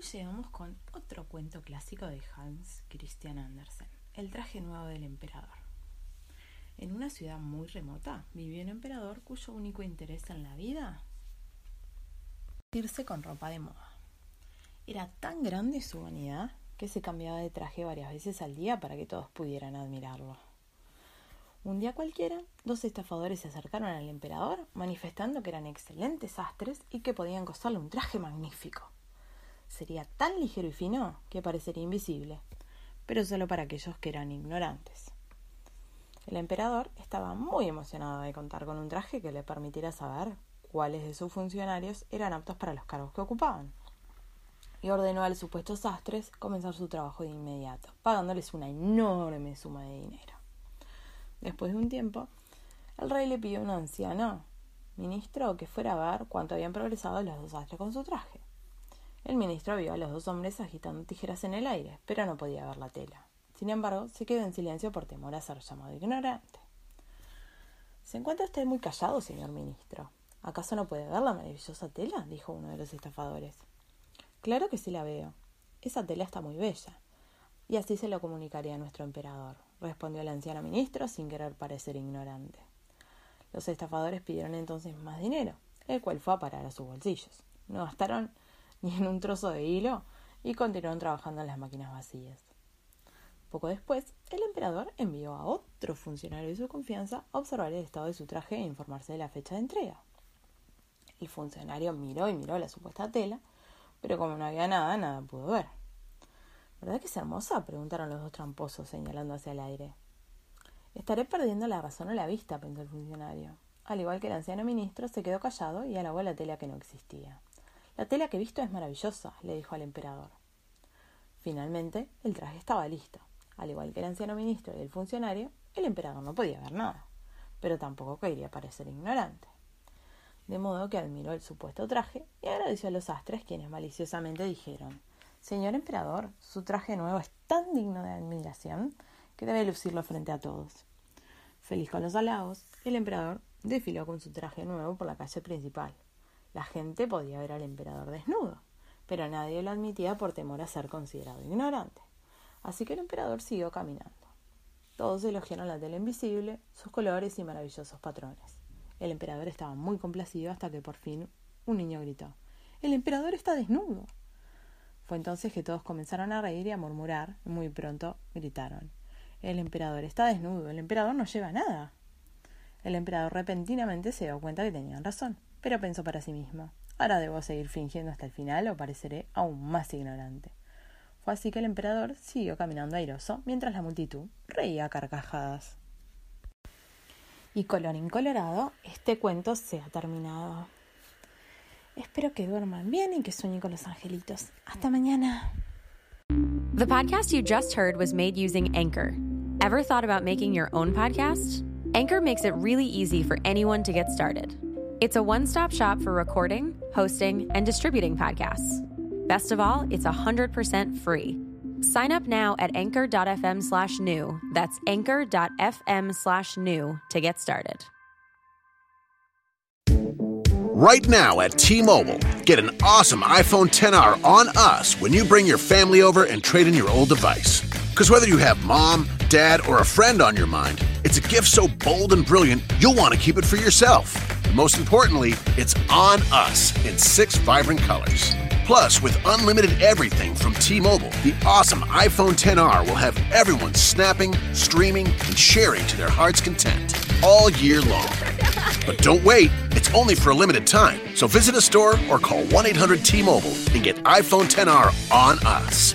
Llegamos con otro cuento clásico de Hans Christian Andersen, El traje nuevo del emperador. En una ciudad muy remota vivía un emperador cuyo único interés en la vida irse con ropa de moda. Era tan grande su vanidad que se cambiaba de traje varias veces al día para que todos pudieran admirarlo. Un día cualquiera, dos estafadores se acercaron al emperador manifestando que eran excelentes astres y que podían costarle un traje magnífico. Sería tan ligero y fino que parecería invisible, pero solo para aquellos que eran ignorantes. El emperador estaba muy emocionado de contar con un traje que le permitiera saber cuáles de sus funcionarios eran aptos para los cargos que ocupaban. Y ordenó a los supuestos astres comenzar su trabajo de inmediato, pagándoles una enorme suma de dinero. Después de un tiempo, el rey le pidió a un anciano ministro que fuera a ver cuánto habían progresado los dos astres con su traje. El ministro vio a los dos hombres agitando tijeras en el aire, pero no podía ver la tela. Sin embargo, se quedó en silencio por temor a ser llamado ignorante. ¿Se encuentra usted muy callado, señor ministro? ¿Acaso no puede ver la maravillosa tela? dijo uno de los estafadores. Claro que sí la veo. Esa tela está muy bella. Y así se lo comunicaría a nuestro emperador, respondió el anciano ministro sin querer parecer ignorante. Los estafadores pidieron entonces más dinero, el cual fue a parar a sus bolsillos. No gastaron ni en un trozo de hilo y continuaron trabajando en las máquinas vacías. Poco después, el emperador envió a otro funcionario de su confianza a observar el estado de su traje e informarse de la fecha de entrega. El funcionario miró y miró la supuesta tela, pero como no había nada, nada pudo ver. ¿Verdad que es hermosa? preguntaron los dos tramposos, señalando hacia el aire. Estaré perdiendo la razón o la vista, pensó el funcionario. Al igual que el anciano ministro, se quedó callado y alabó la tela que no existía. La tela que he visto es maravillosa, le dijo al emperador. Finalmente, el traje estaba listo. Al igual que el anciano ministro y el funcionario, el emperador no podía ver nada, pero tampoco quería parecer ignorante. De modo que admiró el supuesto traje y agradeció a los astres quienes maliciosamente dijeron Señor emperador, su traje nuevo es tan digno de admiración que debe lucirlo frente a todos. Feliz con los halagos, el emperador desfiló con su traje nuevo por la calle principal. La gente podía ver al emperador desnudo, pero nadie lo admitía por temor a ser considerado ignorante. Así que el emperador siguió caminando. Todos elogiaron la tela invisible, sus colores y maravillosos patrones. El emperador estaba muy complacido hasta que por fin un niño gritó El emperador está desnudo. Fue entonces que todos comenzaron a reír y a murmurar, y muy pronto gritaron El emperador está desnudo, el emperador no lleva nada. El emperador repentinamente se dio cuenta que tenían razón, pero pensó para sí mismo Ahora debo seguir fingiendo hasta el final o pareceré aún más ignorante. Fue así que el emperador siguió caminando airoso mientras la multitud reía carcajadas. Y colorín colorado, este cuento se ha terminado. Espero que duerman bien y que sueñen con los angelitos. Hasta mañana. The podcast you just heard was made using Anchor. Ever thought about making your own podcast? Anchor makes it really easy for anyone to get started. It's a one stop shop for recording, hosting, and distributing podcasts. Best of all, it's 100% free. Sign up now at anchor.fm slash new. That's anchor.fm slash new to get started. Right now at T Mobile, get an awesome iPhone 10R on us when you bring your family over and trade in your old device. Because whether you have mom, dad, or a friend on your mind, it's a gift so bold and brilliant, you'll want to keep it for yourself. And most importantly, it's on us in six vibrant colors. Plus, with unlimited everything from T Mobile, the awesome iPhone 10R will have everyone snapping, streaming, and sharing to their heart's content all year long. But don't wait, it's only for a limited time. So visit a store or call 1 800 T Mobile and get iPhone 10R on us.